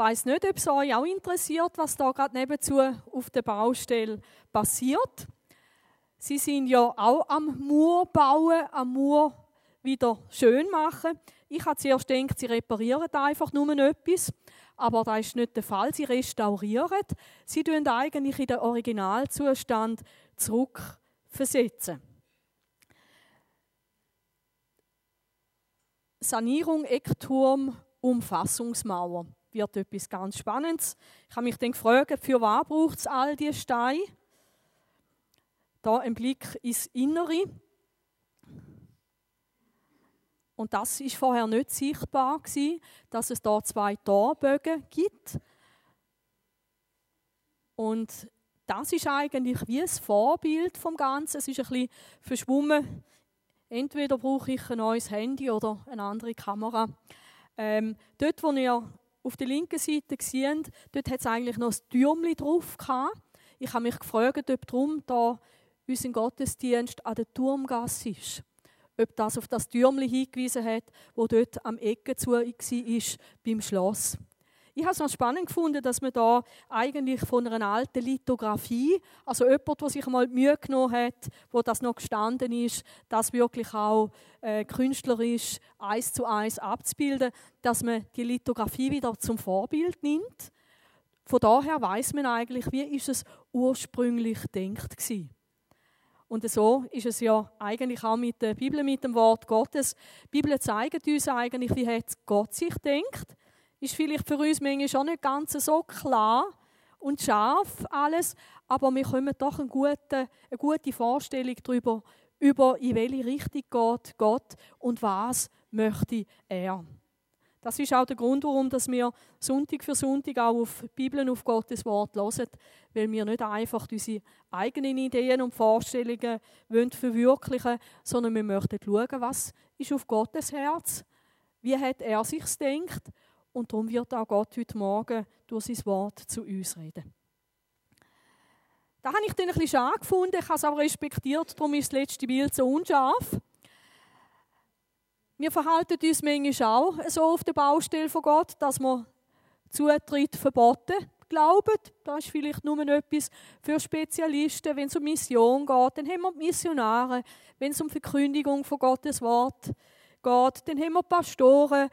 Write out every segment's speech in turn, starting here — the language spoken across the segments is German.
weiß nicht, ob es euch auch interessiert, was da gerade nebenzu auf der Baustelle passiert. Sie sind ja auch am Mur bauen, am Mur wieder schön machen. Ich habe zuerst gedacht, sie reparieren einfach nur etwas, aber das ist nicht der Fall. Sie restaurieren. Sie tun eigentlich in den Originalzustand zurückversetzen. Sanierung Eckturm Umfassungsmauer wird etwas ganz Spannendes. Ich habe mich dann gefragt, für was braucht es all diese Steine? Da ein Blick ins Innere. Und das ist vorher nicht sichtbar gewesen, dass es da zwei Torbögen gibt. Und das ist eigentlich wie ein Vorbild vom Ganzen. Es ist ein bisschen verschwommen. Entweder brauche ich ein neues Handy oder eine andere Kamera. Ähm, dort, wo ihr auf der linken Seite seht, dort hat es eigentlich noch ein Türmchen drauf gehabt. Ich habe mich gefragt, ob darum da unser Gottesdienst an der Turmgasse ist. Ob das auf das Türmchen hingewiesen hat, wo dort am Ecke zu war beim Schloss. Ich habe es noch spannend gefunden, dass man da eigentlich von einer alten Lithografie, also jemand, der sich mal die Mühe genommen hat, wo das noch gestanden ist, das wirklich auch äh, künstlerisch eins zu eins abzubilden, dass man die Lithografie wieder zum Vorbild nimmt. Von daher weiß man eigentlich, wie ist es ursprünglich denkt gewesen. Und so ist es ja eigentlich auch mit der Bibel, mit dem Wort Gottes. Die Bibel zeigt uns eigentlich, wie hat Gott sich denkt ist vielleicht für uns manchmal auch nicht ganz so klar und scharf alles, aber wir kommen doch eine gute, eine gute Vorstellung darüber, über in welche Richtung geht Gott und was möchte er. Das ist auch der Grund, warum wir Sonntag für Sonntag auch auf die Bibel und auf Gottes Wort hören, weil wir nicht einfach unsere eigenen Ideen und Vorstellungen verwirklichen wollen, sondern wir möchten schauen, was ist auf Gottes Herz, wie hat er sich gedacht und darum wird auch Gott heute Morgen durch sein Wort zu uns reden. Da habe ich dann ein bisschen schade gefunden, ich habe es auch respektiert, darum ist das letzte Bild so unscharf. Wir verhalten uns manchmal auch so auf der Baustelle von Gott, dass wir Zutritt verboten glauben. Das ist vielleicht nur etwas für Spezialisten. Wenn es um Mission geht, dann haben wir Missionare. Wenn es um Verkündigung von Gottes Wort geht, dann haben wir Pastoren.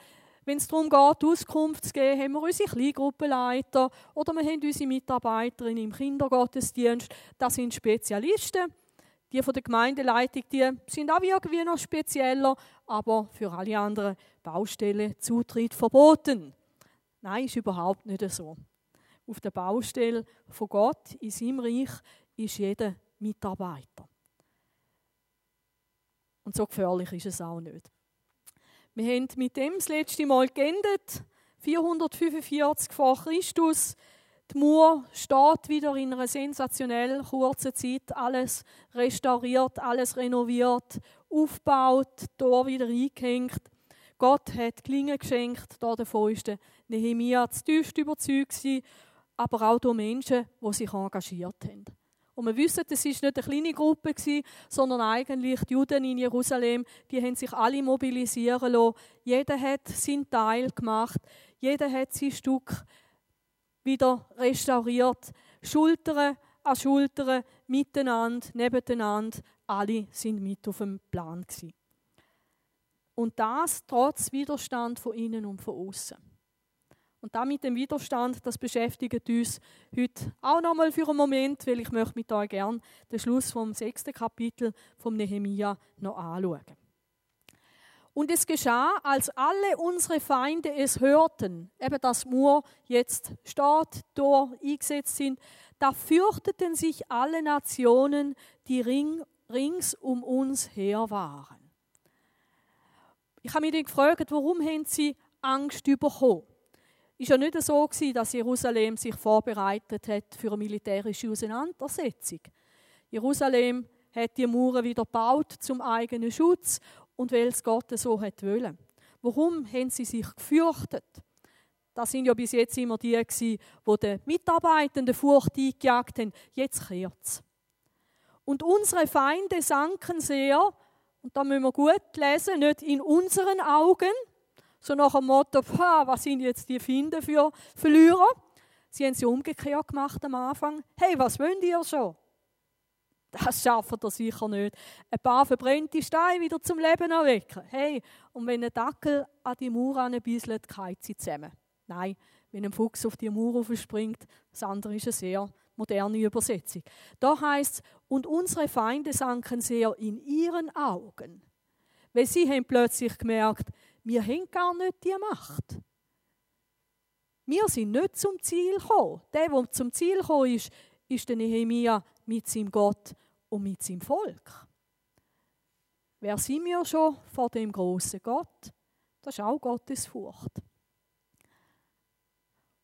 Wenn es darum geht, Auskunft zu geben, haben wir unsere Kleingruppenleiter oder wir haben unsere Mitarbeiterinnen im Kindergottesdienst. Das sind Spezialisten. Die von der Gemeindeleitung, die sind auch irgendwie noch spezieller, aber für alle anderen Baustellen Zutritt verboten. Nein, ist überhaupt nicht so. Auf der Baustelle von Gott in seinem Reich ist jeder Mitarbeiter. Und so gefährlich ist es auch nicht. Wir haben mit dem das letzte Mal geendet. 445 vor Christus. Die Mauer steht wieder in einer sensationell kurzen Zeit. Alles restauriert, alles renoviert, aufgebaut, Tor wieder eingehängt. Gott hat Klingen geschenkt. Da davon ist der Nehemiah das tiefst überzeugt aber auch durch Menschen, die sich engagiert haben. Und wir wissen, das ist nicht eine kleine Gruppe sondern eigentlich die Juden in Jerusalem, die haben sich alle mobilisieren lassen. Jeder hat seinen Teil gemacht. Jeder hat sein Stück wieder restauriert. Schultern an Schultern, miteinander, nebeneinander. Alle sind mit auf dem Plan Und das trotz Widerstand von innen und von außen. Und damit dem Widerstand, das beschäftigt uns heute auch nochmal für einen Moment, weil ich möchte mit euch gerne den Schluss vom sechsten Kapitel vom Nehemia noch anschauen. Und es geschah, als alle unsere Feinde es hörten, eben dass Mur jetzt steht, Tor eingesetzt sind, da fürchteten sich alle Nationen, die ring, rings um uns her waren. Ich habe mich dann gefragt, warum haben sie Angst bekommen? Ist ja nicht so gewesen, dass Jerusalem sich vorbereitet hat für eine militärische Auseinandersetzung. Jerusalem hat die Mauern wieder gebaut zum eigenen Schutz und weil es Gott so hat wollen. Warum haben sie sich gefürchtet? Das sind ja bis jetzt immer die gewesen, die den Mitarbeitenden Furcht eingejagt haben. Jetzt kehrt's. Und unsere Feinde sanken sehr, und da müssen wir gut lesen, nicht in unseren Augen, So nach dem Motto, was sind jetzt die Finden für Verlierer? Sie haben sie umgekehrt gemacht am Anfang. Hey, was wollt ihr schon? Das schafft ihr sicher nicht. Ein paar verbrannte Steine wieder zum Leben erwecken. Hey, und wenn ein Dackel an die Mauer anbisselt, keilt sie zusammen. Nein, wenn ein Fuchs auf die Mauer aufspringt, das andere ist eine sehr moderne Übersetzung. Da heißt es, und unsere Feinde sanken sehr in ihren Augen. Weil sie haben plötzlich gemerkt, wir haben gar nicht die Macht. Wir sind nicht zum Ziel gekommen. Der, der zum Ziel gekommen ist, ist der Nehemia mit seinem Gott und mit seinem Volk. Wer sind wir schon vor dem großen Gott? Das ist auch Gottes Furcht.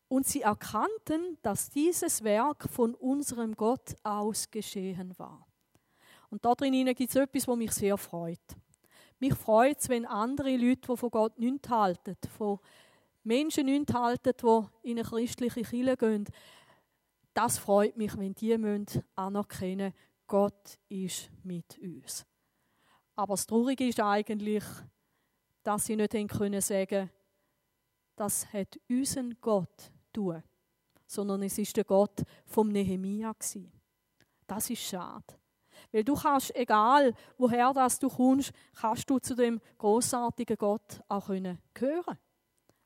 Und sie erkannten, dass dieses Werk von unserem Gott aus geschehen war. Und da drin gibt es etwas, was mich sehr freut. Mich freut es, wenn andere Leute, die von Gott nichts halten, von Menschen nicht halten, die in eine christliche Kirche gehen, das freut mich, wenn die anerkennen Gott ist mit uns. Aber das Traurige ist eigentlich, dass sie nicht können sagen das hat unseren Gott tun, sondern es ist der Gott vom Nehemia Das ist schade. Weil du kannst, egal woher das du kommst, kannst du zu dem großartigen Gott auch gehören.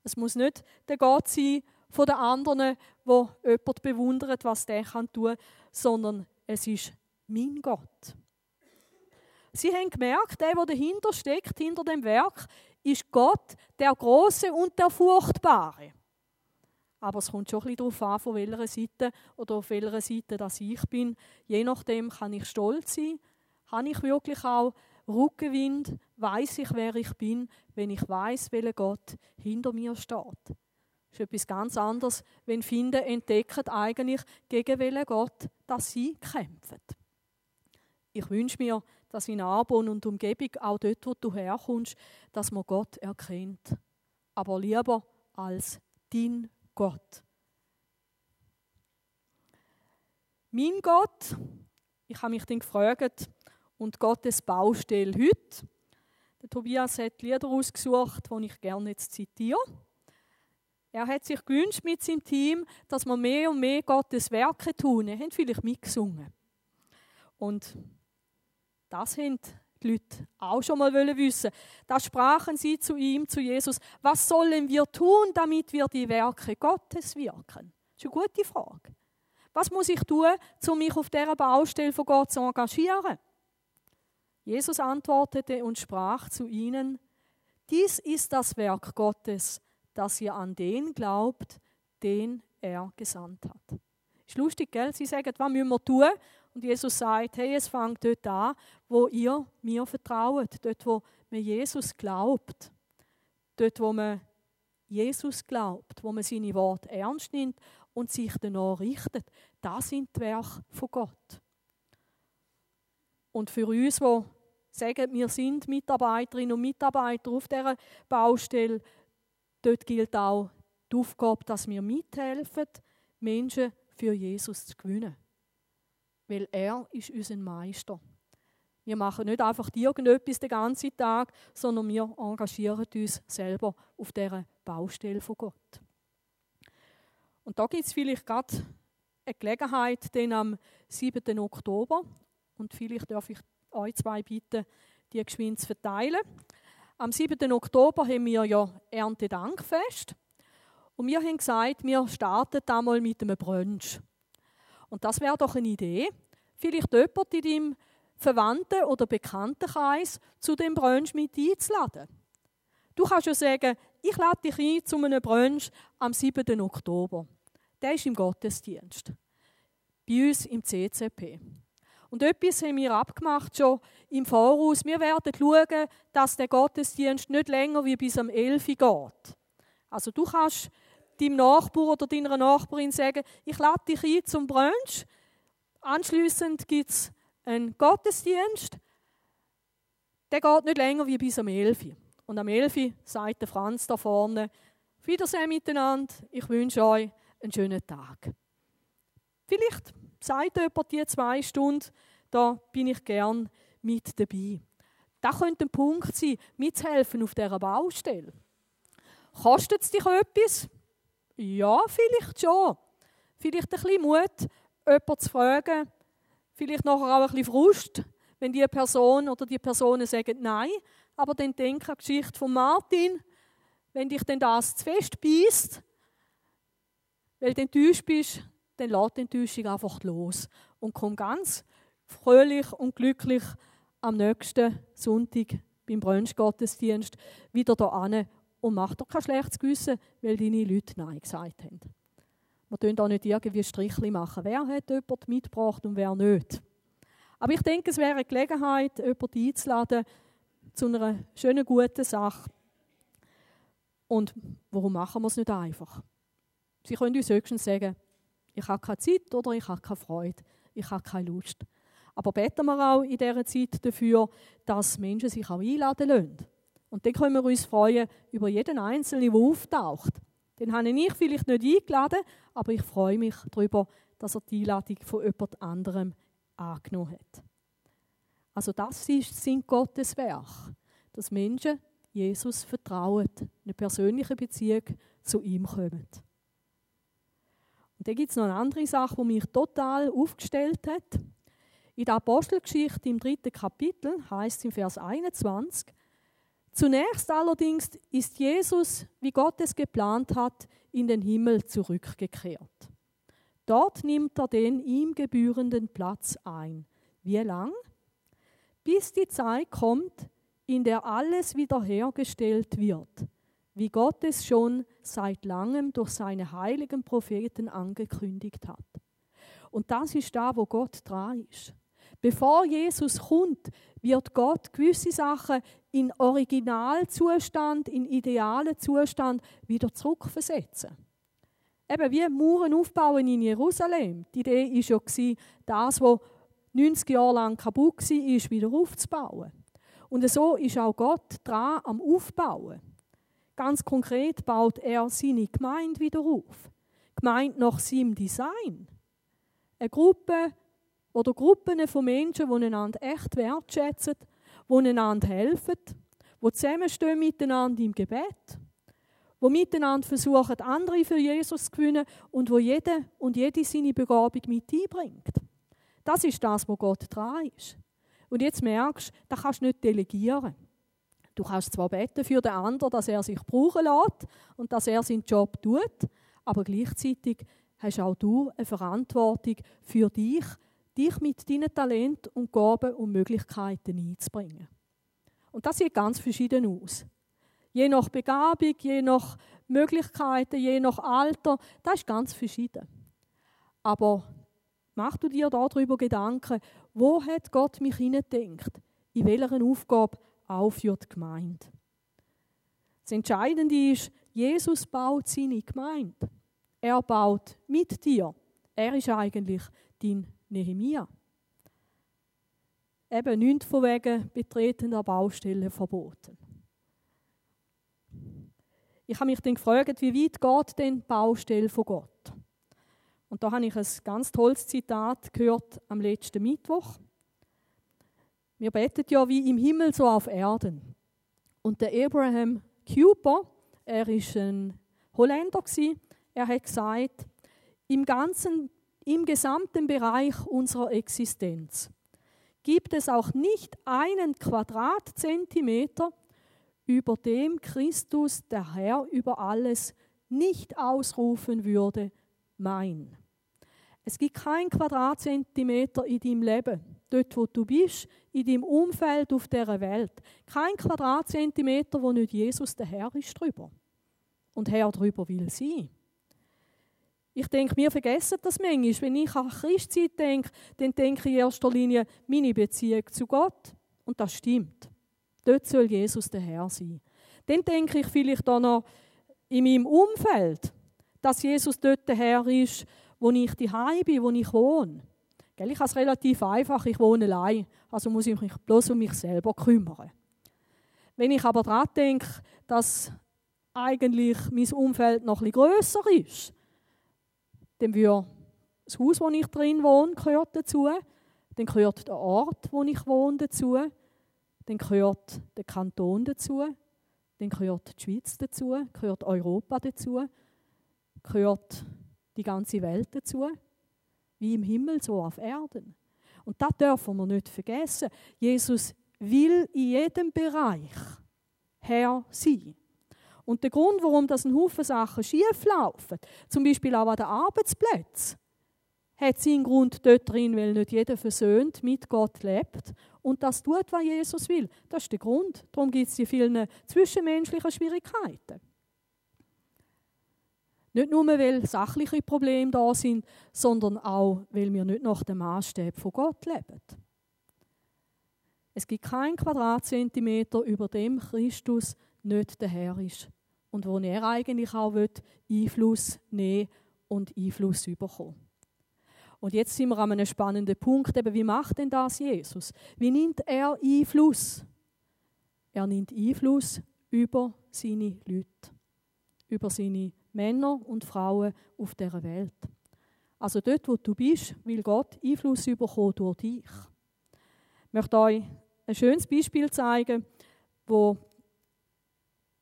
Es muss nicht der Gott sein von den anderen, wo jemand bewundert, was der kann tun, sondern es ist mein Gott. Sie haben gemerkt, der, der dahinter steckt, hinter dem Werk, ist Gott, der Große und der Furchtbare. Aber es kommt schon ein bisschen darauf an, von welcher Seite oder auf welcher Seite das ich bin. Je nachdem kann ich stolz sein, habe ich wirklich auch Rückenwind, weiß ich, wer ich bin, wenn ich weiß, welcher Gott hinter mir steht. Das ist etwas ganz anderes, wenn Finden entdecken eigentlich, gegen welchen Gott dass sie kämpfen. Ich wünsche mir, dass in Arbon und Umgebung, auch dort, wo du herkommst, dass man Gott erkennt. Aber lieber als dein Gott. Mein Gott, ich habe mich dann gefragt, und Gottes Baustelle heute. Der Tobias hat Lieder ausgesucht, die ich gerne jetzt zitiere. Er hat sich gewünscht mit seinem Team, dass wir mehr und mehr Gottes Werke tun. Er hat vielleicht mitgesungen. Und das haben die Leute auch schon mal wissen. Da sprachen sie zu ihm, zu Jesus, was sollen wir tun, damit wir die Werke Gottes wirken? Das ist eine gute Frage. Was muss ich tun, um mich auf dieser Baustelle von Gott zu engagieren? Jesus antwortete und sprach zu ihnen, dies ist das Werk Gottes, dass ihr an den glaubt, den er gesandt hat. Ist lustig, gell? Sie sagen, was müssen wir tun? Und Jesus sagt, hey, es fängt dort an, wo ihr mir vertraut, dort, wo man Jesus glaubt, dort, wo man Jesus glaubt, wo man seine Worte ernst nimmt und sich danach richtet. Das sind die Werke von Gott. Und für uns, die sagen, wir sind Mitarbeiterinnen und Mitarbeiter auf dieser Baustelle, dort gilt auch die Aufgabe, dass wir mithelfen, Menschen für Jesus zu gewinnen. Weil er ist unser Meister. Wir machen nicht einfach irgendetwas den ganzen Tag, sondern wir engagieren uns selber auf dieser Baustelle von Gott. Und da gibt es vielleicht gerade eine Gelegenheit, den am 7. Oktober, und vielleicht darf ich euch zwei bitten, die geschwind zu verteilen. Am 7. Oktober haben wir ja Erntedankfest. Und wir haben gesagt, wir starten einmal mit einem Brunch. Und das wäre doch eine Idee. Vielleicht jemand in deinem Verwandten- oder Bekanntenkreis zu dem Brunch mit einzuladen. Du kannst ja sagen, ich lade dich ein zu einem Brunch am 7. Oktober. Der ist im Gottesdienst. Bei uns im CCP. Und etwas haben wir abgemacht schon im Voraus. Wir werden schauen, dass der Gottesdienst nicht länger wie bis am 11 Uhr geht. Also du kannst deinem Nachbar oder deiner Nachbarin sagen, ich lade dich ein zum Brunch. Anschließend gibt es einen Gottesdienst. Der geht nicht länger wie bis am 11 Uhr. Und am 11 Uhr sagt der Franz da vorne, Wiedersehen miteinander, ich wünsche euch einen schönen Tag. Vielleicht sagt jemand die zwei Stunden, da bin ich gern mit dabei. Das könnte ein Punkt sein, mitzuhelfen auf dieser Baustelle. Kostet es dich etwas? Ja, vielleicht schon. Vielleicht ein bisschen Mut, jemanden zu fragen. Vielleicht nachher auch ein bisschen Frust, wenn die Person oder die Personen sagen Nein. Aber dann denk an die Geschichte von Martin. Wenn dich denn das zu fest beißt, weil du enttäuscht bist, dann lass die Enttäuschung einfach los und komm ganz fröhlich und glücklich am nächsten Sonntag beim Brunch-Gottesdienst wieder hier an und mach doch kein schlechtes Gewissen, weil deine Leute Nein gesagt haben. Wir können auch nicht irgendwie Strichli machen. Wer hat jemand mitgebracht und wer nicht? Aber ich denke, es wäre eine Gelegenheit, jemanden einzuladen zu einer schönen, guten Sache. Und warum machen wir es nicht einfach? Sie können uns höchstens sagen, ich habe keine Zeit oder ich habe keine Freude, ich habe keine Lust. Aber beten wir auch in dieser Zeit dafür, dass Menschen sich auch einladen lassen. Und dann können wir uns freuen über jeden Einzelnen, der auftaucht. Den habe ich vielleicht nicht eingeladen, aber ich freue mich darüber, dass er die Einladung von jemand anderem angenommen hat. Also das ist Sinn Gottes Werk, dass Menschen Jesus vertrauen, eine persönliche Beziehung zu ihm kommen. Und dann gibt es noch eine andere Sache, die mich total aufgestellt hat. In der Apostelgeschichte im dritten Kapitel heißt es im Vers 21, Zunächst allerdings ist Jesus, wie Gott es geplant hat, in den Himmel zurückgekehrt. Dort nimmt er den ihm gebührenden Platz ein. Wie lang? Bis die Zeit kommt, in der alles wiederhergestellt wird, wie Gott es schon seit langem durch seine heiligen Propheten angekündigt hat. Und das ist da, wo Gott dran ist. Bevor Jesus kommt, wird Gott gewisse Sachen in Originalzustand, in idealen Zustand wieder zurückversetzen. Eben wie Mauern aufbauen in Jerusalem. Die Idee war ja, das, was 90 Jahre lang kaputt war, wieder aufzubauen. Und so ist auch Gott dran am Aufbauen. Ganz konkret baut er seine Gemeinde wieder auf. Gemeinde nach seinem Design. Eine Gruppe oder Gruppen von Menschen, die einander echt wertschätzen, die einander helfen, die zusammenstehen miteinander im Gebet, die miteinander versuchen, andere für Jesus zu gewinnen und wo jeder und jede seine Begabung mit einbringt. Das ist das, wo Gott dran ist. Und jetzt merkst du, das kannst du nicht delegieren. Du kannst zwar beten für den anderen, dass er sich brauchen lässt und dass er seinen Job tut, aber gleichzeitig hast auch du eine Verantwortung für dich, dich mit deinen Talenten und Gaben und Möglichkeiten einzubringen. Und das sieht ganz verschieden aus. Je nach Begabung, je nach Möglichkeiten, je nach Alter, das ist ganz verschieden. Aber mach du dir darüber Gedanken, wo hat Gott mich hineingedenkt? In welcher Aufgabe auch für die Gemeinde? Das Entscheidende ist, Jesus baut seine Gemeinde. Er baut mit dir. Er ist eigentlich dein Nehemia. Eben nichts von wegen Betreten der Baustelle verboten. Ich habe mich dann gefragt, wie weit geht denn die Baustelle von Gott? Und da habe ich ein ganz tolles Zitat gehört am letzten Mittwoch. Wir beten ja wie im Himmel so auf Erden. Und der Abraham Cooper, er ist ein Holländer er hat gesagt, im ganzen im gesamten Bereich unserer Existenz gibt es auch nicht einen Quadratzentimeter, über dem Christus, der Herr über alles, nicht ausrufen würde, mein. Es gibt keinen Quadratzentimeter in deinem Leben, dort wo du bist, in deinem Umfeld auf der Welt. Kein Quadratzentimeter, wo nicht Jesus der Herr ist drüber. Und Herr drüber will sein. Ich denke, wir vergessen das manchmal. Wenn ich an Christzeit denke, dann denke ich in erster Linie meine Beziehung zu Gott. Und das stimmt. Dort soll Jesus der Herr sein. Dann denke ich vielleicht auch noch in meinem Umfeld, dass Jesus dort der Herr ist, wo ich daheim bin, wo ich wohne. Ich habe es relativ einfach, ich wohne allein, also muss ich mich bloß um mich selber kümmern. Wenn ich aber daran denke, dass eigentlich mein Umfeld noch bisschen grösser ist, dann würde das Haus, wo ich drin wohne, gehört dazu. Dann gehört der Ort, wo ich wohne, dazu. Dann gehört der Kanton dazu. dann gehört die Schweiz dazu, gehört Europa dazu, gehört die ganze Welt dazu, wie im Himmel so auf Erden. Und das dürfen wir nicht vergessen. Jesus will in jedem Bereich Herr sein. Und der Grund, warum das ein Haufen Sachen schief laufen, zum Beispiel auch an den Arbeitsplätzen, hat seinen Grund dort drin, weil nicht jeder versöhnt mit Gott lebt und das tut, was Jesus will. Das ist der Grund. Darum gibt es die vielen zwischenmenschlichen Schwierigkeiten. Nicht nur, weil sachliche Probleme da sind, sondern auch, weil wir nicht nach dem Maßstab von Gott leben. Es gibt keinen Quadratzentimeter, über dem Christus nicht der Herr ist und wo er eigentlich auch Einfluss nehmen und Einfluss bekommen. Und jetzt sind wir an einem spannenden Punkt, eben, wie macht denn das Jesus? Wie nimmt er Einfluss? Er nimmt Einfluss über seine Leute, über seine Männer und Frauen auf dieser Welt. Also dort, wo du bist, will Gott Einfluss bekommen durch dich. Ich möchte euch ein schönes Beispiel zeigen, wo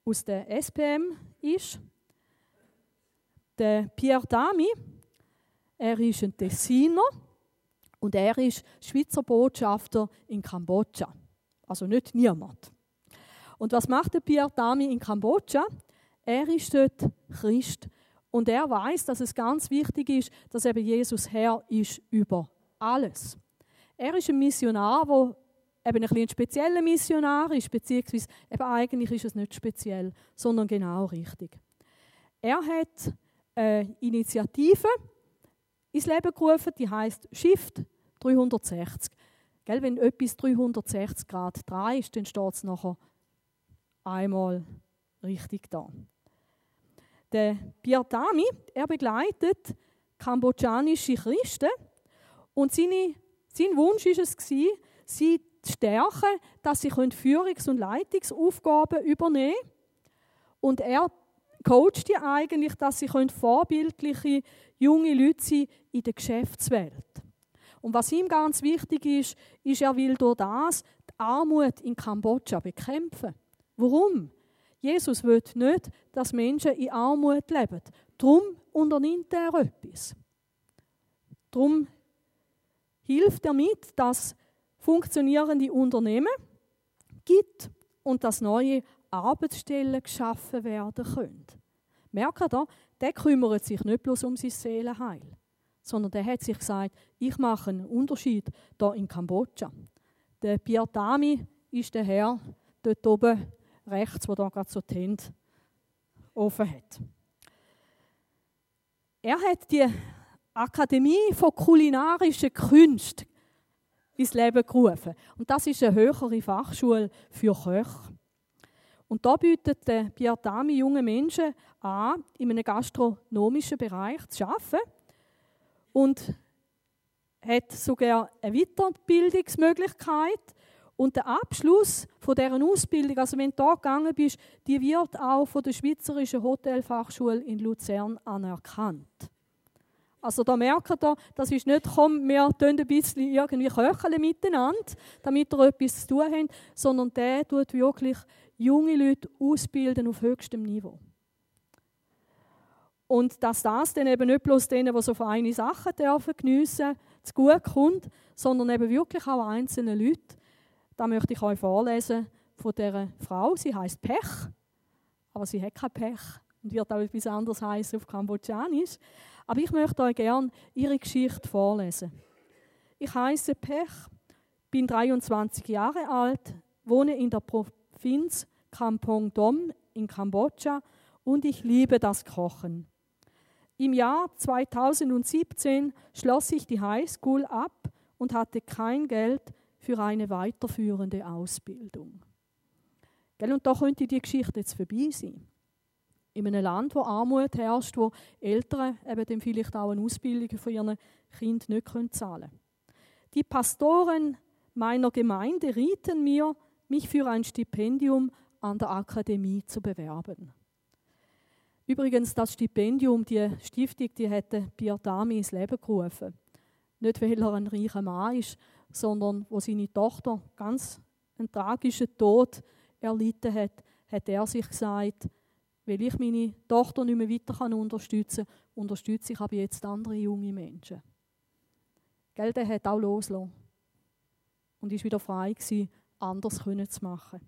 aus der SPM ist. Der Pierre Dami, er ist ein Tessiner und er ist Schweizer Botschafter in Kambodscha. Also nicht niemand. Und was macht der Pierre Dami in Kambodscha? Er ist dort Christ und er weiß, dass es ganz wichtig ist, dass eben Jesus Herr ist über alles. Er ist ein Missionar, der eben ein, ein spezieller Missionar ist, beziehungsweise eben eigentlich ist es nicht speziell, sondern genau richtig. Er hat eine Initiative ins Leben gerufen, die heißt Shift 360. Gell, wenn etwas 360 Grad dran ist, dann steht es nachher einmal richtig da. Der Biatami, er begleitet kambodschanische Christen und seine, sein Wunsch war es, sie zu stärken, dass sie Führungs- und Leitungsaufgaben übernehmen können. Und er coacht die eigentlich, dass sie vorbildliche junge Leute sein in der Geschäftswelt. Und was ihm ganz wichtig ist, ist, er will durch das die Armut in Kambodscha bekämpfen. Warum? Jesus will nicht, dass Menschen in Armut leben. Darum unternimmt er etwas. Darum hilft er mit, dass funktionierende Unternehmen gibt und dass neue Arbeitsstellen geschaffen werden können. Merkt ihr, der kümmert sich nicht bloß um sein Seelenheil, sondern der hat sich gesagt, ich mache einen Unterschied hier in Kambodscha. Der Piatami ist der Herr dort oben rechts, wo da gerade so die Hände offen hat. Er hat die Akademie von kulinarischen Künsten ins Leben gerufen. Und das ist eine höhere Fachschule für Köche. Und da bietet der Biatami jungen Menschen an, in einem gastronomischen Bereich zu arbeiten und hat sogar eine Weiterbildungsmöglichkeit. Und der Abschluss von deren Ausbildung, also wenn du da gegangen bist, die wird auch von der Schweizerischen Hotelfachschule in Luzern anerkannt. Also da merkt ihr, das ist nicht, komm, wir tun ein bisschen irgendwie köcheln miteinander, damit ihr etwas zu tun habt, sondern der tut wirklich junge Leute ausbilden auf höchstem Niveau. Und dass das dann eben nicht bloß denen, die so feine Sachen dürfen geniessen, zu gut kommt, sondern eben wirklich auch einzelnen Leuten. Da möchte ich euch vorlesen von dieser Frau. Sie heißt Pech, aber sie hat kein Pech und wird auch etwas anderes heißen auf Kambodschanisch. Aber ich möchte euch gerne ihre Geschichte vorlesen. Ich heiße Pech, bin 23 Jahre alt, wohne in der Provinz Kampong Dom in Kambodscha und ich liebe das Kochen. Im Jahr 2017 schloss ich die Highschool ab und hatte kein Geld für eine weiterführende Ausbildung. Und da könnte die Geschichte jetzt vorbei sein in einem Land, wo Armut herrscht, wo Eltern eben dann vielleicht auch eine Ausbildung für ihren Kind nicht zahlen können. Die Pastoren meiner Gemeinde rieten mir, mich für ein Stipendium an der Akademie zu bewerben. Übrigens, das Stipendium, die Stiftung, die hätte Piatami ins Leben gerufen. Nicht, weil er ein reicher Mann ist, sondern wo seine Tochter ganz einen tragischen Tod erlitten hat, hat er sich gesagt, weil ich meine Tochter nicht mehr weiter unterstützen kann, unterstütze ich aber jetzt andere junge Menschen. Gell, der hat auch losgelassen. Und ist wieder frei gewesen, anders zu machen.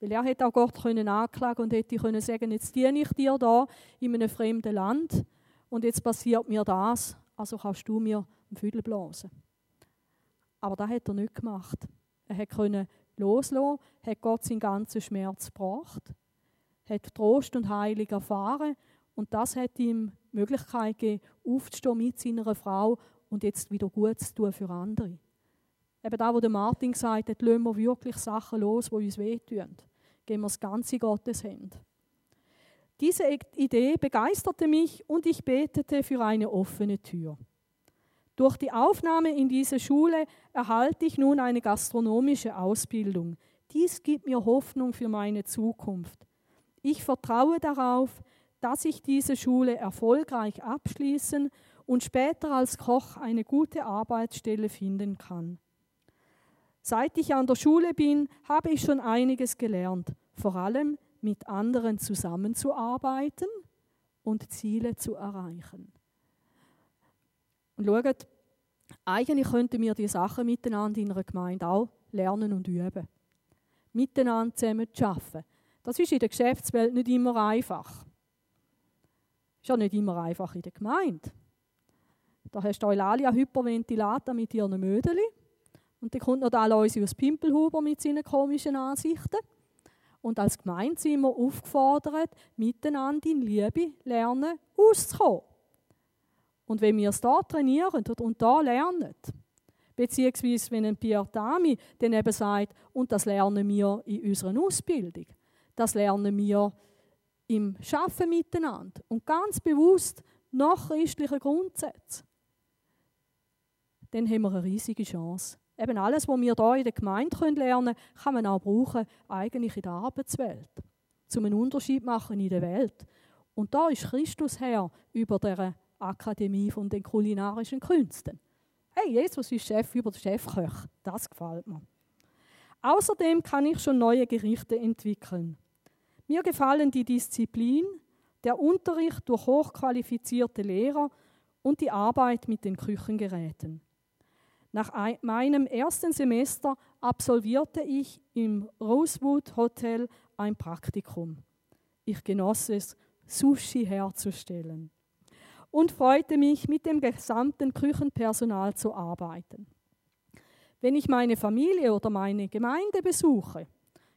Weil er hätte auch Gott können anklagen und hätte können sagen, jetzt diene ich dir da in einem fremden Land und jetzt passiert mir das, also kannst du mir einen Füdel blasen. Aber das hat er nicht gemacht. Er hat können loslassen, hat Gott seinen ganzen Schmerz gebracht, hat Trost und Heilung erfahren und das hat ihm Möglichkeit gegeben, aufzustehen mit seiner Frau und jetzt wieder gut zu tun für andere. Eben da, wo der Martin gesagt hat, lassen wir wirklich Sachen los, die uns wehtun. Geben wir das ganze Gottes Hände. Diese Idee begeisterte mich und ich betete für eine offene Tür. Durch die Aufnahme in diese Schule erhalte ich nun eine gastronomische Ausbildung. Dies gibt mir Hoffnung für meine Zukunft. Ich vertraue darauf, dass ich diese Schule erfolgreich abschließen und später als Koch eine gute Arbeitsstelle finden kann. Seit ich an der Schule bin, habe ich schon einiges gelernt, vor allem mit anderen zusammenzuarbeiten und Ziele zu erreichen. Und schaut, eigentlich könnten wir die Sachen miteinander in einer Gemeinde auch lernen und üben. Miteinander zusammen zu arbeiten. Das ist in der Geschäftswelt nicht immer einfach. Ist ja nicht immer einfach in der Gemeinde. Da hast du Eulalia Hyperventilata mit ihren Mödeli. Und dann kommt noch der Aloysius Pimpelhuber mit seinen komischen Ansichten. Und als Gemeinde sind wir aufgefordert, miteinander in Liebe lernen, auszukommen. Und wenn wir es da trainieren und da lernen, beziehungsweise wenn ein Pierre Tami dann eben sagt, und das lernen wir in unserer Ausbildung, das lernen wir im Schaffen miteinander und ganz bewusst nach christlichen Grundsätzen, dann haben wir eine riesige Chance. Eben alles, was wir hier in der Gemeinde lernen können, kann man auch brauchen, eigentlich in der Arbeitswelt. Um einen Unterschied machen in der Welt. Und da ist Christus Herr über der Akademie von den kulinarischen Künsten. Hey, Jesus ist Chef über den Chefköch. Das gefällt mir. Außerdem kann ich schon neue Gerichte entwickeln. Mir gefallen die Disziplin, der Unterricht durch hochqualifizierte Lehrer und die Arbeit mit den Küchengeräten. Nach meinem ersten Semester absolvierte ich im Rosewood Hotel ein Praktikum. Ich genoss es, Sushi herzustellen und freute mich, mit dem gesamten Küchenpersonal zu arbeiten. Wenn ich meine Familie oder meine Gemeinde besuche,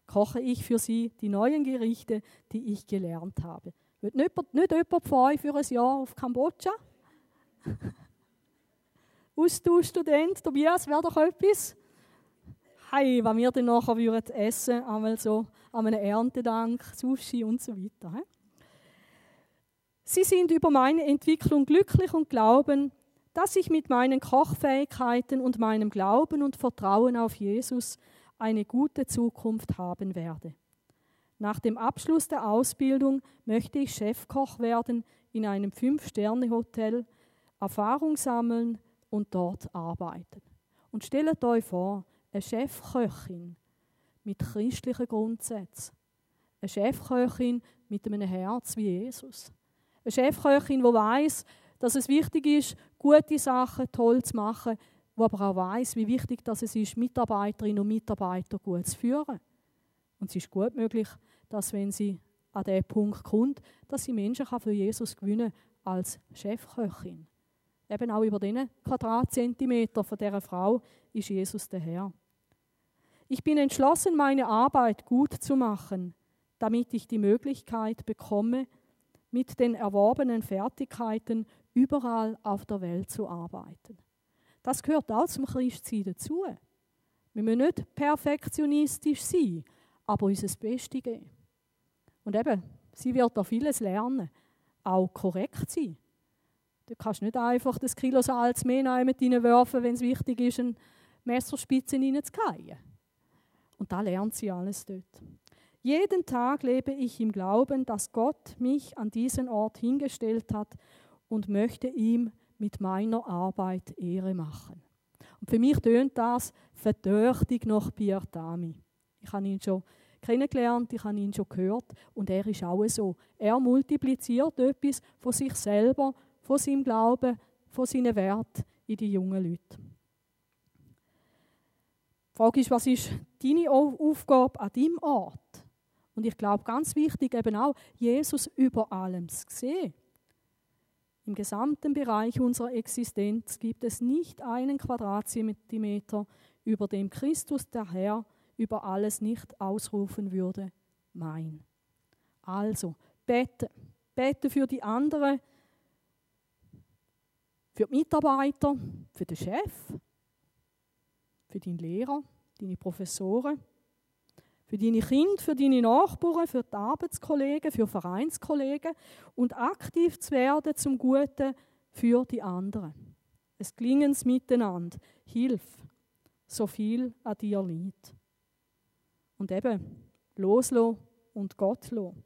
koche ich für sie die neuen Gerichte, die ich gelernt habe. Wird nicht, nicht jemand von euch für ein Jahr auf Kambodscha? Austauschstudent, Tobias, wäre doch etwas? Hey, was wir dann nachher würden essen, einmal so an einem Erntedank, Sushi und so weiter. He? Sie sind über meine Entwicklung glücklich und glauben, dass ich mit meinen Kochfähigkeiten und meinem Glauben und Vertrauen auf Jesus eine gute Zukunft haben werde. Nach dem Abschluss der Ausbildung möchte ich Chefkoch werden in einem Fünf-Sterne-Hotel, Erfahrung sammeln, und dort arbeiten. Und stellt euch vor, eine Chefköchin mit christlichen Grundsätzen. Eine Chefköchin mit einem Herz wie Jesus. Eine Chefköchin, die weiß, dass es wichtig ist, gute Sachen toll zu machen, die aber auch weiß, wie wichtig das es ist, Mitarbeiterinnen und Mitarbeiter gut zu führen. Und es ist gut möglich, dass wenn sie an diesen Punkt kommt, dass sie Menschen für Jesus gewinnen kann als Chefköchin. Eben auch über diesen Quadratzentimeter von dieser Frau ist Jesus der Herr. Ich bin entschlossen, meine Arbeit gut zu machen, damit ich die Möglichkeit bekomme, mit den erworbenen Fertigkeiten überall auf der Welt zu arbeiten. Das gehört auch zum Christsein dazu. Wir müssen nicht perfektionistisch sein, aber unser Bestes geben. Und eben, sie wird da vieles lernen, auch korrekt sein. Du kannst nicht einfach das Kilo Salz mehr mit reinwerfen, wenn es wichtig ist, eine Messerspitze reinzugehen. Und da lernt sie alles dort. Jeden Tag lebe ich im Glauben, dass Gott mich an diesen Ort hingestellt hat und möchte ihm mit meiner Arbeit Ehre machen. Und für mich tönt das verdächtig nach Pierre Tami. Ich habe ihn schon kennengelernt, ich habe ihn schon gehört und er ist auch so. Er multipliziert etwas von sich selber, von seinem Glauben, von seinen Werten in die jungen Leute. Die Frage ist, was ist deine Aufgabe an deinem Ort? Und ich glaube, ganz wichtig eben auch, Jesus über allem zu sehen. Im gesamten Bereich unserer Existenz gibt es nicht einen Quadratzentimeter, über dem Christus der Herr über alles nicht ausrufen würde, mein. Also, bete. Bete für die anderen, für die Mitarbeiter, für den Chef, für deinen Lehrer, deine Professoren, für deine Kinder, für deine Nachbarn, für die Arbeitskollegen, für Vereinskollegen und aktiv zu werden zum Guten für die anderen. Es klingendes Miteinander, Hilf, so viel an dir liegt. Und eben, loslassen und Gott lassen.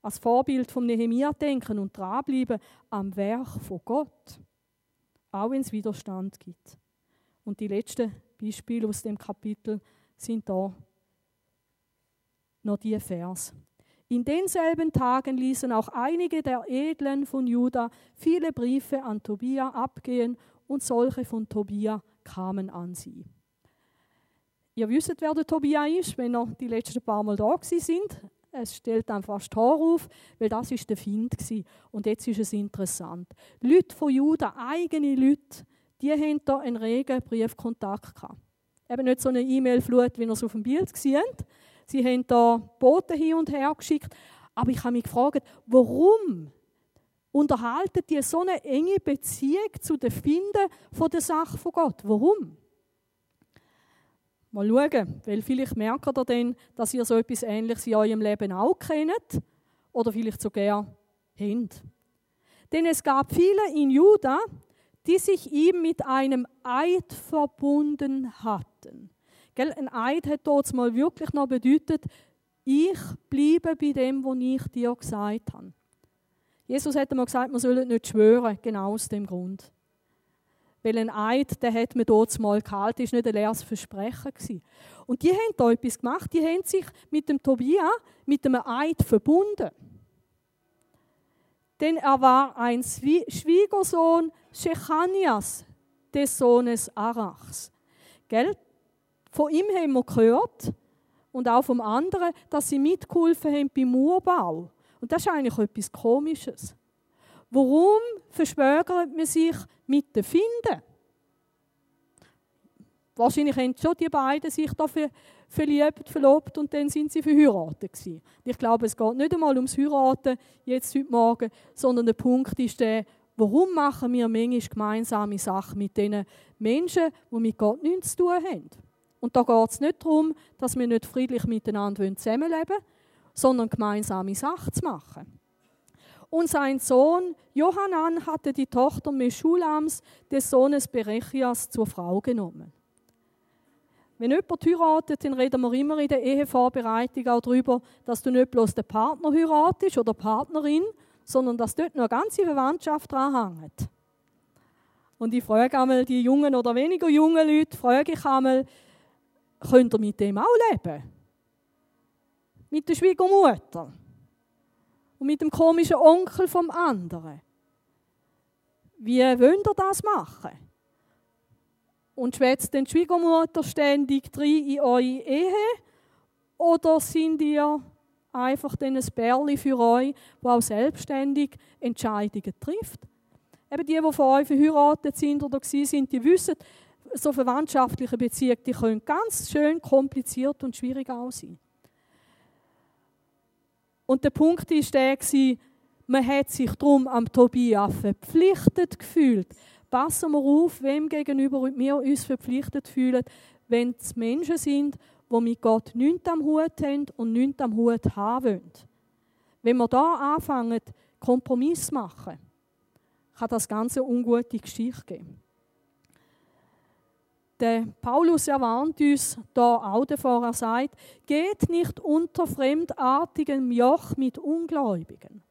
Als Vorbild vom Nehemia denken und dranbleiben am Werk von Gott. Auch wenn es Widerstand gibt. Und die letzten Beispiele aus dem Kapitel sind da noch die Vers. In denselben Tagen ließen auch einige der Edlen von Juda viele Briefe an Tobia abgehen und solche von Tobia kamen an sie. Ihr wisst, wer der Tobia ist, wenn ihr die letzten paar Mal da sind. Es stellt dann fast Haar auf, weil das ist der Find war. Und jetzt ist es interessant. Leute von Juda, eigene Leute, die haben da einen regen Briefkontakt gehabt. Eben nicht so eine E-Mail-Flut, wie ihr es auf dem Bild seht, Sie haben da Boten hin und her geschickt. Aber ich habe mich gefragt, warum unterhalten die so eine enge Beziehung zu den Finden von der Sache von Gott? Warum? Mal schauen, weil vielleicht merkt ihr dann, dass ihr so etwas Ähnliches in eurem Leben auch kennt oder vielleicht sogar habt. Denn es gab viele in Juda, die sich ihm mit einem Eid verbunden hatten. Gell? Ein Eid hat dort mal wirklich noch bedeutet, ich bleibe bei dem, was ich dir gesagt habe. Jesus hat mal gesagt, man soll nicht schwören, genau aus dem Grund. Weil ein Eid, der hat man dort mal gehalten, ist nicht ein leeres Versprechen gewesen. Und die haben da etwas gemacht, die haben sich mit dem Tobia, mit dem Eid verbunden. Denn er war ein Schwiegersohn Shechanias, des Sohnes Arachs. Gell? Von ihm haben wir gehört und auch vom anderen, dass sie mitgeholfen haben beim Murbau. Und das ist eigentlich etwas Komisches. Warum verschwögert man sich mit den Finden? Wahrscheinlich haben schon die beiden sich dafür verliebt, verlobt und dann sind sie verheiratet gewesen. Ich glaube, es geht nicht einmal ums Heiraten jetzt heute Morgen, sondern der Punkt ist der, warum machen wir manchmal gemeinsame Sachen mit den Menschen, die mit Gott nichts zu tun haben? Und da geht es nicht darum, dass wir nicht friedlich miteinander zusammenleben wollen, sondern gemeinsame Sachen zu machen. Und sein Sohn Johannan hatte die Tochter Meschulams des Sohnes Berechias zur Frau genommen. Wenn jemand heiratet, dann reden wir immer in der Ehevorbereitung auch darüber, dass du nicht bloß den Partner heiratest oder Partnerin, sondern dass dort noch eine ganze Verwandtschaft dranhängt. Und ich frage einmal die jungen oder weniger jungen Leute, frage ich einmal, könnt ihr mit dem auch leben? Mit der Schwiegermutter und mit dem komischen Onkel vom anderen. Wie wollt ihr das machen? Und schwätzt den Schwiegermutter ständig drin in eure Ehe? Oder sind ihr einfach ein Bärli für euch, wo auch selbstständig Entscheidungen trifft? Eben die, die von euch verheiratet sind oder sind, die wissen, so verwandtschaftliche Beziehungen, die können ganz schön kompliziert und schwierig aussehen. Und der Punkt ist der, man hat sich darum am Tobia verpflichtet gefühlt. Passen wir auf, wem gegenüber wir uns verpflichtet fühlen, wenn es Menschen sind, die mit Gott nichts am Hut haben und nichts am Hut haben wollen. Wenn wir da anfangen, Kompromiss machen, kann das Ganze eine ungute Geschichte geben. Der Paulus erwarnt uns da auch davor, er sagt, geht nicht unter fremdartigem Joch mit Ungläubigen.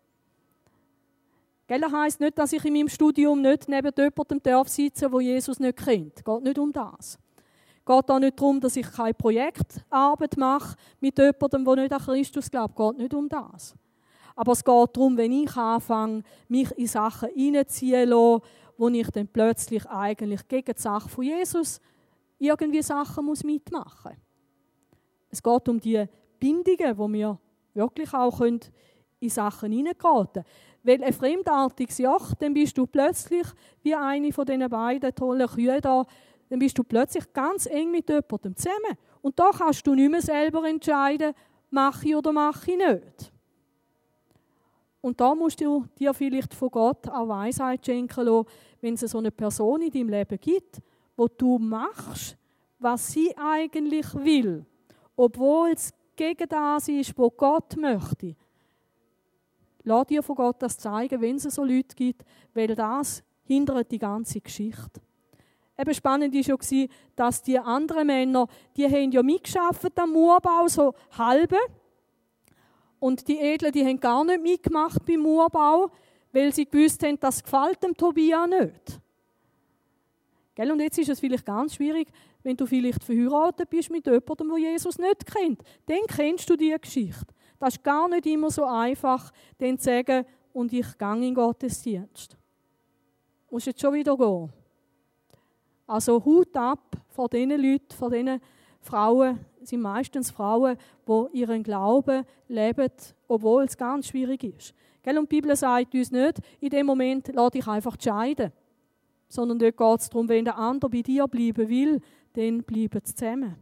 Gell, das heisst nicht, dass ich in meinem Studium nicht neben jemandem darf sitzen wo Jesus nicht kennt. Geht nicht um das. geht auch nicht darum, dass ich keine Projektarbeit mache mit jemandem, der nicht an Christus glaubt. Es geht nicht um das. Aber es geht darum, wenn ich anfange, mich in Sachen hineinziehen lasse, wo ich dann plötzlich eigentlich gegen die Sache von Jesus irgendwie Sachen muss mitmachen. Es geht um die Bindungen, wo wir wirklich auch in Sachen hineingeraten. Weil ein fremdartiges Joch, dann bist du plötzlich wie eine von diesen beiden tollen Kühe da, dann bist du plötzlich ganz eng mit jemandem zusammen. Und da kannst du nicht mehr selber entscheiden, mache ich oder mache ich nicht. Und da musst du dir vielleicht von Gott auch Weisheit schenken lassen, wenn es so eine Person in deinem Leben gibt, wo du machst, was sie eigentlich will, obwohl es gegen das ist, was Gott möchte. Lass dir von Gott das zeigen, wenn es so Leute gibt, weil das hindert die ganze Geschichte. Eben spannend war ja, dass die anderen Männer, die haben ja mitgeschafft am Murbau, so halbe. Und die Edlen, die haben gar nicht mitgemacht beim Murbau, weil sie gewusst haben, das gefällt dem Tobia nicht. Gell? Und jetzt ist es vielleicht ganz schwierig, wenn du vielleicht verheiratet bist mit jemandem, der Jesus nicht kennt. Dann kennst du die Geschichte. Das ist gar nicht immer so einfach, dann zu sagen, und ich gehe in Gottesdienst. Du musst jetzt schon wieder gehen. Also Hut ab vor diesen Leuten, vor diesen Frauen, es sind meistens Frauen, die ihren Glauben leben, obwohl es ganz schwierig ist. Und die Bibel sagt uns nicht, in dem Moment lass dich einfach scheiden. Sondern dort geht es darum, wenn der andere bei dir bleiben will, dann bleiben sie zusammen.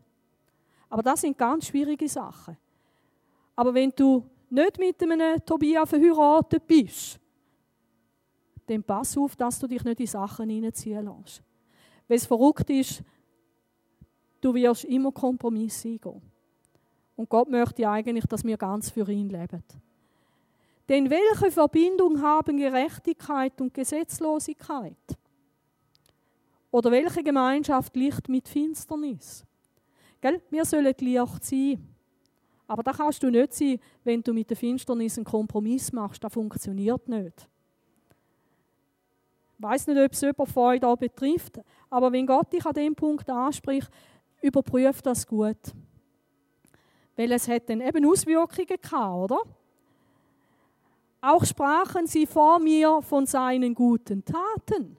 Aber das sind ganz schwierige Sachen. Aber wenn du nicht mit einem Tobia verheiratet bist, dann pass auf, dass du dich nicht in Sachen hineinziehen lässt. Weil es verrückt ist, du wirst immer Kompromisse eingehen. Und Gott möchte eigentlich, dass wir ganz für ihn leben. Denn welche Verbindung haben Gerechtigkeit und Gesetzlosigkeit? Oder welche Gemeinschaft Licht mit Finsternis? Gell? Wir sollen Licht sein. Aber da kannst du nicht sein, wenn du mit der Finsternis einen Kompromiss machst. Das funktioniert nicht. Ich weiß nicht, ob es jemand von euch da betrifft, aber wenn Gott dich an dem Punkt anspricht, überprüf das gut. Weil es hat dann eben Auswirkungen gehabt, oder? Auch sprachen sie vor mir von seinen guten Taten.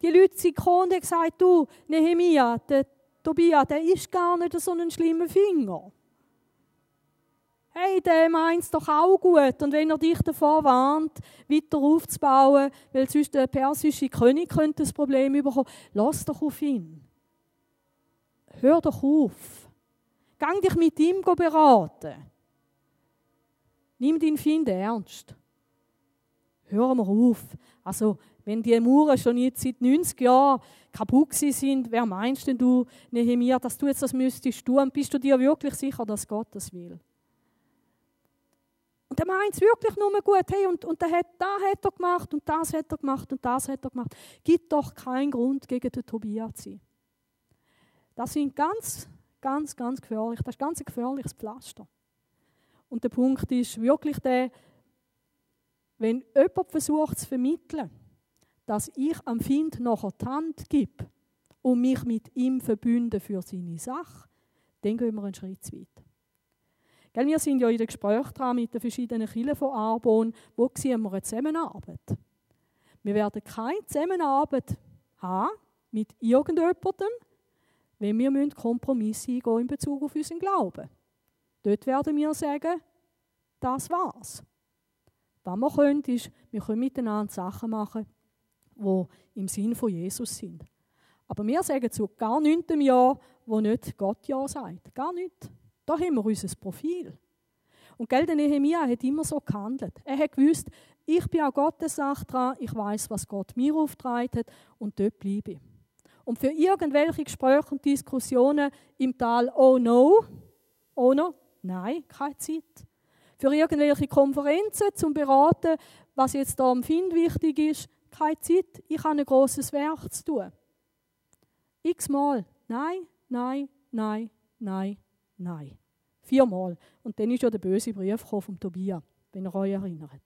Die Leute sind gekommen und haben gesagt, du, Nehemia, der Tobia, der ist gar nicht so ein schlimmer Finger. Hey, der meint es doch auch gut. Und wenn er dich davor warnt, weiter aufzubauen, weil sonst der persische König könnte das Problem bekommen, lass doch auf ihn. Hör doch auf. Gang dich mit ihm beraten. Nimm deinen Find ernst. Hör mal auf. Also, wenn die Mauern schon jetzt seit 90 Jahren kaputt sind, wer meinst denn du, Nehemiah, dass du jetzt das müsstest tun? Bist du dir wirklich sicher, dass Gott das will? Und er meint es wirklich nur gut. Hey, und, und hat, das hat er gemacht und das hat er gemacht und das hat er gemacht. Gibt doch keinen Grund, gegen den Tobias zu sein. Das sind ganz, ganz, ganz gefährlich. Das ist ganz ein gefährliches Pflaster. Und der Punkt ist wirklich der, wenn jemand versucht zu vermitteln, dass ich am Find nachher die Hand gebe und mich mit ihm verbünde für seine Sache, dann gehen wir einen Schritt zu weit. Gell, wir sind ja in den Gesprächen mit den verschiedenen Kirchen von Arbon. Wo sehen wir eine Zusammenarbeit? Wir werden keine Zusammenarbeit haben mit irgendjemandem, wenn wir Kompromisse eingehen in Bezug auf unseren Glauben. Dort werden wir sagen, das war's. Was wir können, ist, wir können miteinander Sachen machen, die im Sinn von Jesus sind. Aber wir sagen zu gar nichts Jahr, wo nicht Gott Ja sagt. Gar nichts. Da haben wir unser Profil. Und gell, der Nehemiah hat immer so gehandelt. Er hat gewusst, ich bin auch Gottes Sache dran, ich weiß, was Gott mir aufgetragen hat und dort bleibe ich. Und für irgendwelche Gespräche und Diskussionen im Tal, oh no, oh no, nein, keine Zeit. Für irgendwelche Konferenzen zum Beraten, was jetzt da am Find wichtig ist, keine Zeit, ich habe ein großes Werk zu tun. X-mal, nein, nein, nein, nein, nein. Viermal. Und dann ist ja der böse Brief vom Tobias, wenn ihr euch erinnert.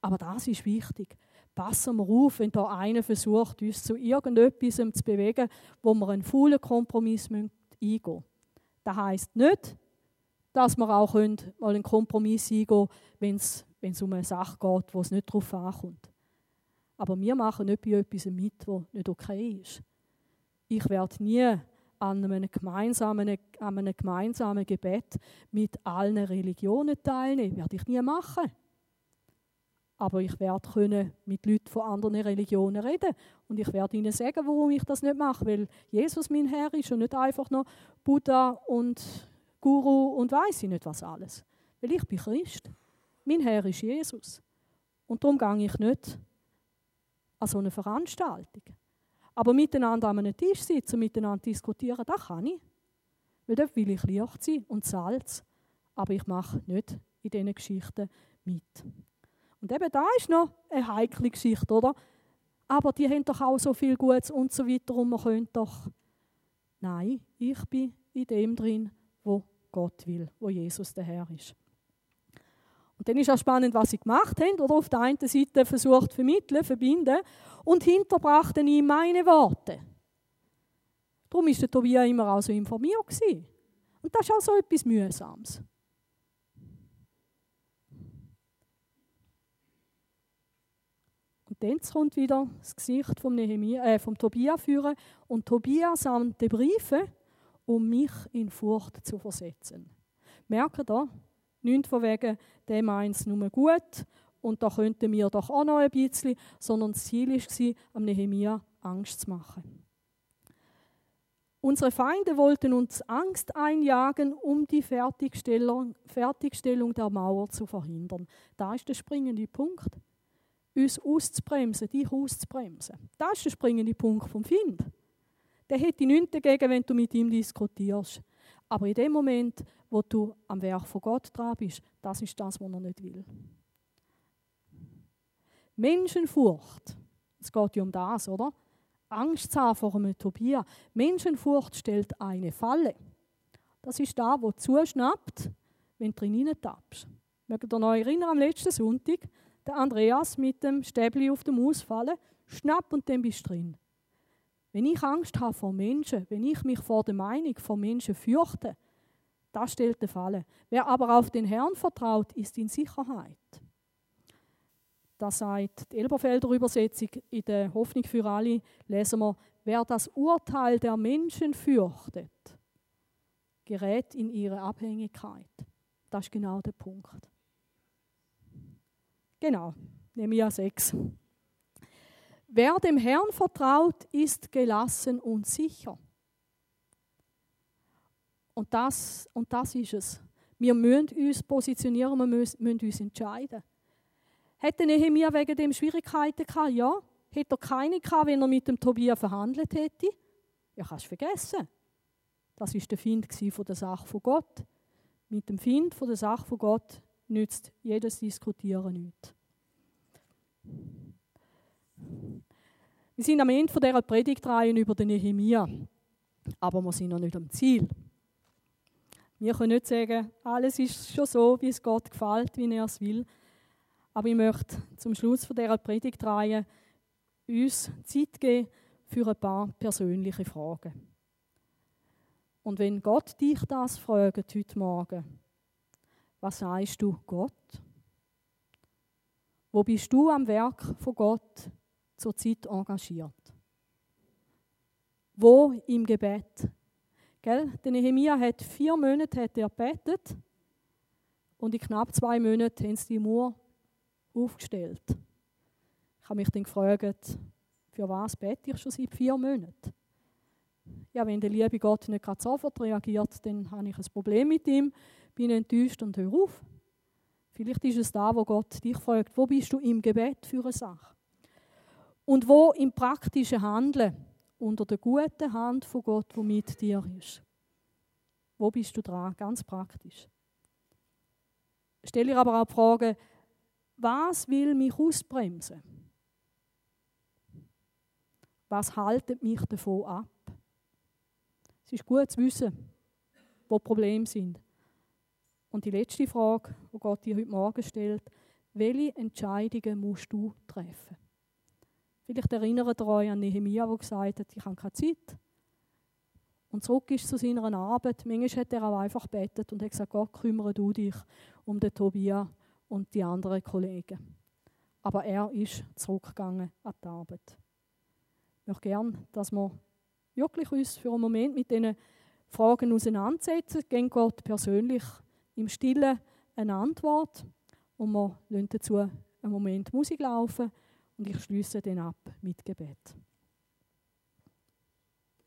Aber das ist wichtig. Passen wir auf, wenn da einer versucht, uns zu irgendetwas zu bewegen, wo wir einen faulen Kompromiss eingehen. Das heisst nicht, dass wir auch mal einen Kompromiss eingehen können, wenn es um eine Sache geht, wo es nicht darauf ankommt. Aber wir machen nicht bei etwas mit, was nicht okay ist. Ich werde nie an einem gemeinsamen, an einem gemeinsamen Gebet mit allen Religionen teilnehmen. Werde ich nie machen. Aber ich werde können mit Leuten von anderen Religionen reden und ich werde ihnen sagen, warum ich das nicht mache, weil Jesus mein Herr ist und nicht einfach noch Buddha und Guru und weiß ich nicht was alles. Weil ich bin Christ. Mein Herr ist Jesus. Und darum gehe ich nicht an so eine Veranstaltung. Aber miteinander an einem Tisch sitzen und miteinander diskutieren, das kann ich. Weil dort will ich Licht sein und Salz. Aber ich mache nicht in diesen Geschichten mit. Und eben da ist noch eine heikle Geschichte, oder? Aber die haben doch auch so viel Gutes und so weiter und man könnte doch. Nein, ich bin in dem drin, wo Gott will, wo Jesus der Herr ist. Und dann ist auch spannend, was sie gemacht haben. Oder auf der einen Seite versucht vermitteln, verbinden und hinterbrachten ihm meine Worte. Darum ist der Tobias immer auch so informiert gewesen. Und das ist auch so etwas Mühsames. Und dann kommt wieder das Gesicht vom, Nehemia, äh, vom Tobias führen und Tobias sandte Briefe, um mich in Furcht zu versetzen. Merkt ihr? Nicht von wegen, der meint es nur gut und da könnten wir doch auch noch ein bisschen, sondern das Ziel war, am Nehemia Angst zu machen. Unsere Feinde wollten uns Angst einjagen, um die Fertigstellung, Fertigstellung der Mauer zu verhindern. Da ist der springende Punkt. Uns auszubremsen, dich auszubremsen. Das ist der springende Punkt vom Find. Der hätte nichts dagegen, wenn du mit ihm diskutierst. Aber in dem Moment, wo du am Werk von Gott dran bist, das ist das, was er nicht will. Menschenfurcht, es geht ja um das, oder? Angst haben vor einem Tobias. Menschenfurcht stellt eine Falle. Das ist da, wo zuschnappt, wenn du drin tappst. Mögt ihr euch erinnern am letzten Sonntag? Der Andreas mit dem Stäbli auf dem Ausfallen, schnapp und dann bist du drin. Wenn ich Angst habe vor Menschen, wenn ich mich vor der Meinung von Menschen fürchte, das stellt der Falle. Wer aber auf den Herrn vertraut, ist in Sicherheit. Das sagt die Elberfelder Übersetzung in der Hoffnung für alle, lesen wir, wer das Urteil der Menschen fürchtet, gerät in ihre Abhängigkeit. Das ist genau der Punkt. Genau, Nehemiah 6. Wer dem Herrn vertraut, ist gelassen und sicher. Und das, und das ist es. Wir müssen uns positionieren, wir müssen, uns entscheiden. Hätte Nehemiah wegen dem Schwierigkeiten gehabt? Ja. Hätte er keine gehabt, wenn er mit dem Tobias verhandelt hätte? Ja, kannst vergessen. Das ist der Find von der Sache von Gott. Mit dem Find von der Sache von Gott nützt jedes Diskutieren nichts. Wir sind am Ende dieser Predigtreihe über den Nehemia, aber wir sind noch nicht am Ziel. Wir können nicht sagen, alles ist schon so, wie es Gott gefällt, wie er es will. Aber ich möchte zum Schluss dieser Predigtreihe uns Zeit geben für ein paar persönliche Fragen. Und wenn Gott dich das fragt heute Morgen, was sagst du Gott? Wo bist du am Werk von Gott zurzeit engagiert? Wo im Gebet? Gell? Der Nehemia hat vier Monate hat er gebetet und in knapp zwei Monaten haben sie die Mauer aufgestellt. Ich habe mich dann gefragt, für was bete ich schon seit vier Monaten? Ja, wenn der liebe Gott nicht gerade sofort reagiert, dann habe ich ein Problem mit ihm, bin enttäuscht und höre auf. Vielleicht ist es da, wo Gott dich fragt, wo bist du im Gebet für eine Sache? Und wo im praktischen Handeln, unter der guten Hand von Gott, wo mit dir ist. Wo bist du dran? Ganz praktisch. Stelle ich aber auch die Frage, was will mich ausbremsen? Was haltet mich davon ab? Es ist gut zu wissen, wo Probleme sind. Und die letzte Frage, die Gott dir heute Morgen stellt, welche Entscheidungen musst du treffen? Vielleicht erinnert ihr euch an Nehemia, der gesagt hat, ich habe keine Zeit. und zurück ist zu seiner Arbeit. Manchmal hat er auch einfach betet und hat gesagt, Gott, kümmere du dich um den Tobias und die anderen Kollegen. Aber er ist zurückgegangen an die Arbeit. Ich möchte gerne, dass wir wirklich uns für einen Moment mit diesen Fragen auseinandersetzen. Geben Gott persönlich im Stillen eine Antwort und wir lassen dazu einen Moment Musik laufen und ich schließe den ab mit Gebet.